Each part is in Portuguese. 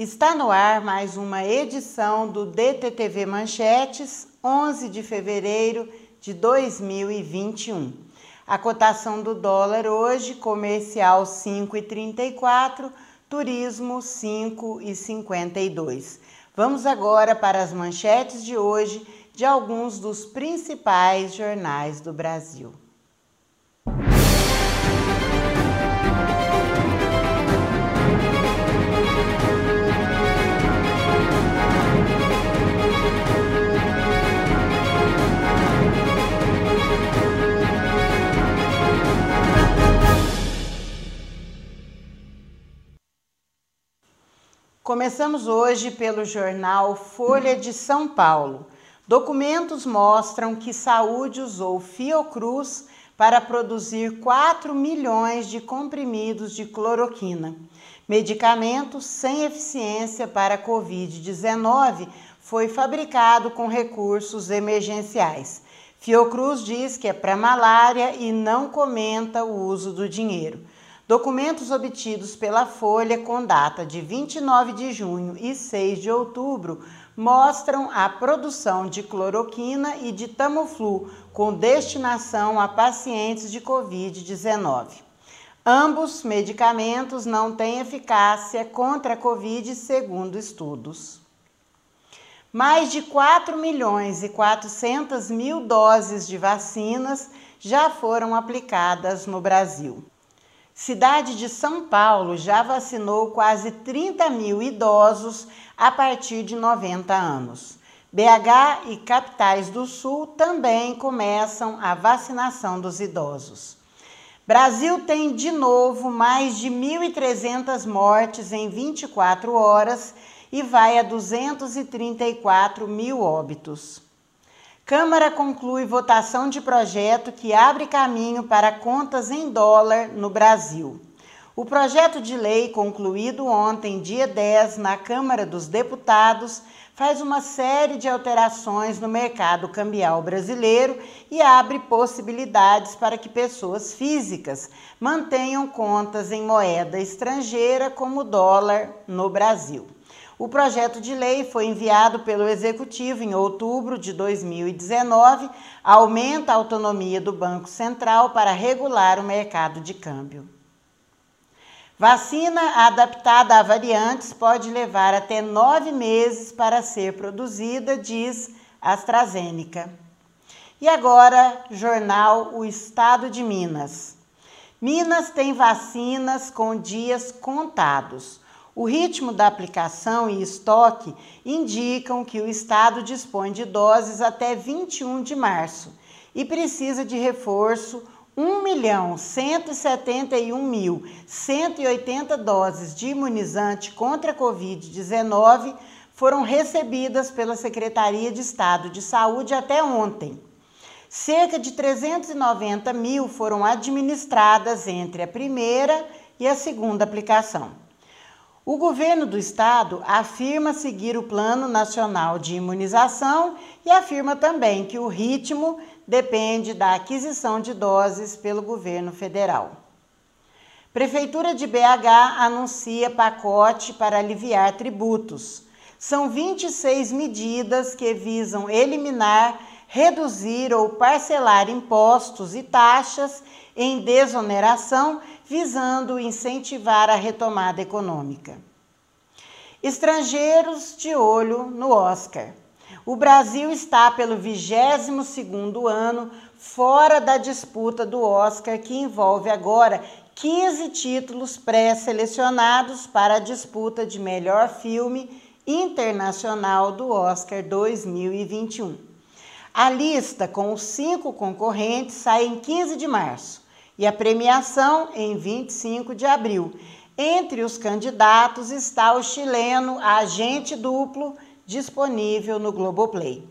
Está no ar mais uma edição do DTTV Manchetes, 11 de fevereiro de 2021. A cotação do dólar hoje, comercial 5,34, turismo 5,52. Vamos agora para as manchetes de hoje de alguns dos principais jornais do Brasil. Começamos hoje pelo jornal Folha de São Paulo. Documentos mostram que Saúde usou Fiocruz para produzir 4 milhões de comprimidos de cloroquina. Medicamento sem eficiência para Covid-19 foi fabricado com recursos emergenciais. Fiocruz diz que é para malária e não comenta o uso do dinheiro. Documentos obtidos pela Folha com data de 29 de junho e 6 de outubro mostram a produção de cloroquina e de Tamiflu com destinação a pacientes de Covid-19. Ambos medicamentos não têm eficácia contra a Covid, segundo estudos. Mais de 4 milhões e 400 mil doses de vacinas já foram aplicadas no Brasil. Cidade de São Paulo já vacinou quase 30 mil idosos a partir de 90 anos. BH e capitais do Sul também começam a vacinação dos idosos. Brasil tem de novo mais de 1.300 mortes em 24 horas e vai a 234 mil óbitos. Câmara conclui votação de projeto que abre caminho para contas em dólar no Brasil. O projeto de lei, concluído ontem, dia 10, na Câmara dos Deputados, faz uma série de alterações no mercado cambial brasileiro e abre possibilidades para que pessoas físicas mantenham contas em moeda estrangeira, como dólar, no Brasil. O projeto de lei foi enviado pelo Executivo em outubro de 2019, aumenta a autonomia do Banco Central para regular o mercado de câmbio. Vacina adaptada a variantes pode levar até nove meses para ser produzida, diz AstraZeneca. E agora, jornal O Estado de Minas. Minas tem vacinas com dias contados. O ritmo da aplicação e estoque indicam que o Estado dispõe de doses até 21 de março e precisa de reforço 1.171.180 doses de imunizante contra a Covid-19 foram recebidas pela Secretaria de Estado de Saúde até ontem. Cerca de 390 mil foram administradas entre a primeira e a segunda aplicação. O governo do estado afirma seguir o Plano Nacional de Imunização e afirma também que o ritmo depende da aquisição de doses pelo governo federal. Prefeitura de BH anuncia pacote para aliviar tributos. São 26 medidas que visam eliminar, reduzir ou parcelar impostos e taxas em desoneração visando incentivar a retomada econômica. Estrangeiros de olho no Oscar. O Brasil está pelo 22º ano fora da disputa do Oscar, que envolve agora 15 títulos pré-selecionados para a disputa de melhor filme internacional do Oscar 2021. A lista com os cinco concorrentes sai em 15 de março e a premiação em 25 de abril. Entre os candidatos está o chileno Agente Duplo, disponível no Globoplay.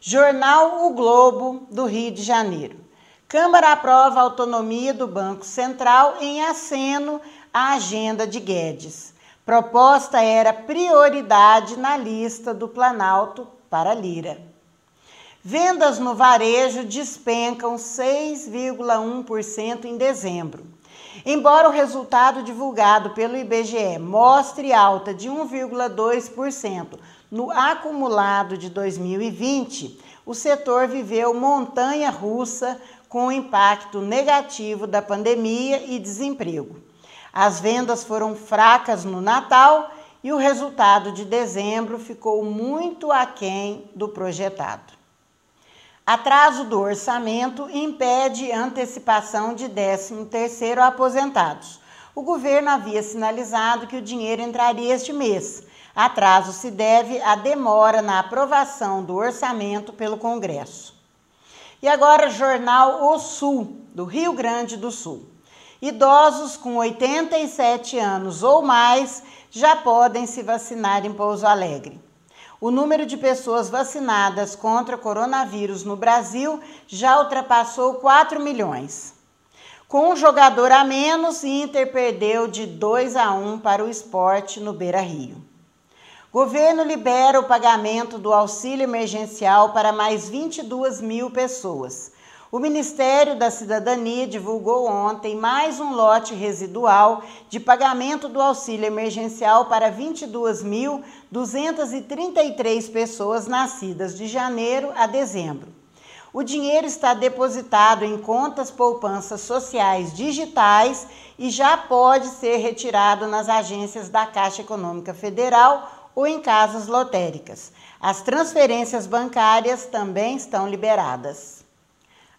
Jornal O Globo, do Rio de Janeiro. Câmara aprova a autonomia do Banco Central em aceno à agenda de Guedes. Proposta era prioridade na lista do Planalto para Lira. Vendas no varejo despencam 6,1% em dezembro. Embora o resultado divulgado pelo IBGE mostre alta de 1,2% no acumulado de 2020, o setor viveu montanha russa com o impacto negativo da pandemia e desemprego. As vendas foram fracas no Natal e o resultado de dezembro ficou muito aquém do projetado. Atraso do orçamento impede antecipação de 13º a aposentados. O governo havia sinalizado que o dinheiro entraria este mês. Atraso se deve à demora na aprovação do orçamento pelo Congresso. E agora, jornal O Sul, do Rio Grande do Sul. Idosos com 87 anos ou mais já podem se vacinar em Pouso Alegre. O número de pessoas vacinadas contra coronavírus no Brasil já ultrapassou 4 milhões. Com um jogador a menos, Inter perdeu de 2 a 1 para o esporte no Beira Rio. Governo libera o pagamento do auxílio emergencial para mais 22 mil pessoas. O Ministério da Cidadania divulgou ontem mais um lote residual de pagamento do auxílio emergencial para 22.233 pessoas nascidas de janeiro a dezembro. O dinheiro está depositado em contas poupanças sociais digitais e já pode ser retirado nas agências da Caixa Econômica Federal ou em casas lotéricas. As transferências bancárias também estão liberadas.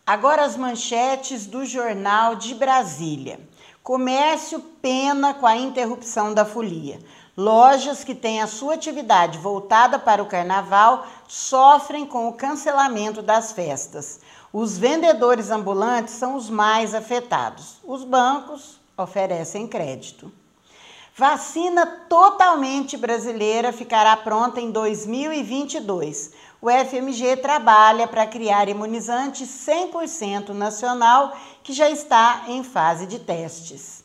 Agora as manchetes do Jornal de Brasília. Comércio pena com a interrupção da folia. Lojas que têm a sua atividade voltada para o carnaval sofrem com o cancelamento das festas. Os vendedores ambulantes são os mais afetados. Os bancos oferecem crédito. Vacina totalmente brasileira ficará pronta em 2022. O FMG trabalha para criar imunizante 100% nacional que já está em fase de testes.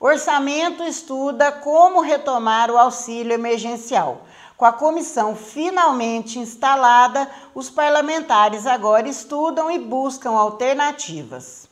Orçamento estuda como retomar o auxílio emergencial. Com a comissão finalmente instalada, os parlamentares agora estudam e buscam alternativas.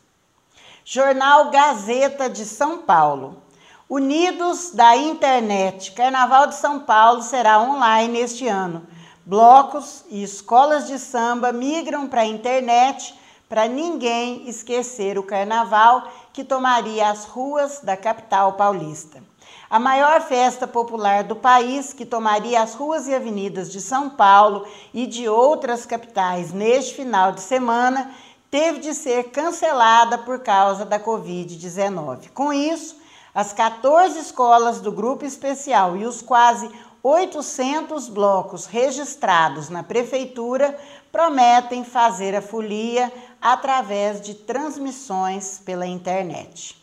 Jornal Gazeta de São Paulo. Unidos da Internet. Carnaval de São Paulo será online este ano. Blocos e escolas de samba migram para a internet para ninguém esquecer o carnaval que tomaria as ruas da capital paulista. A maior festa popular do país, que tomaria as ruas e avenidas de São Paulo e de outras capitais neste final de semana, teve de ser cancelada por causa da Covid-19. Com isso, as 14 escolas do grupo especial e os quase 800 blocos registrados na prefeitura prometem fazer a folia através de transmissões pela internet.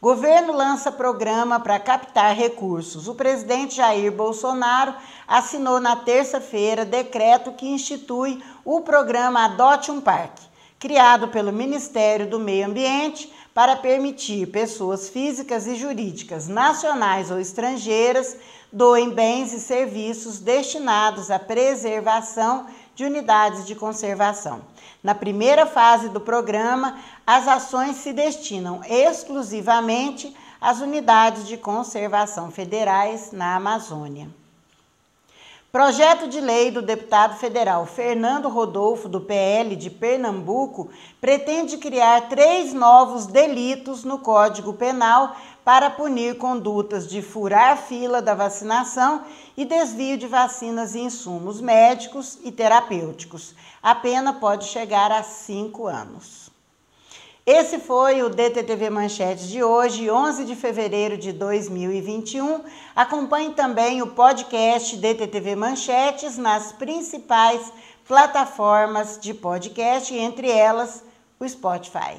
Governo lança programa para captar recursos. O presidente Jair Bolsonaro assinou na terça-feira decreto que institui o programa Adote um Parque, criado pelo Ministério do Meio Ambiente para permitir pessoas físicas e jurídicas, nacionais ou estrangeiras, doem bens e serviços destinados à preservação de unidades de conservação. Na primeira fase do programa, as ações se destinam exclusivamente às unidades de conservação federais na Amazônia. Projeto de lei do deputado federal Fernando Rodolfo, do PL de Pernambuco, pretende criar três novos delitos no Código Penal para punir condutas de furar fila da vacinação e desvio de vacinas e insumos médicos e terapêuticos. A pena pode chegar a cinco anos. Esse foi o DTTV Manchetes de hoje, 11 de fevereiro de 2021. Acompanhe também o podcast DTTV Manchetes nas principais plataformas de podcast, entre elas o Spotify.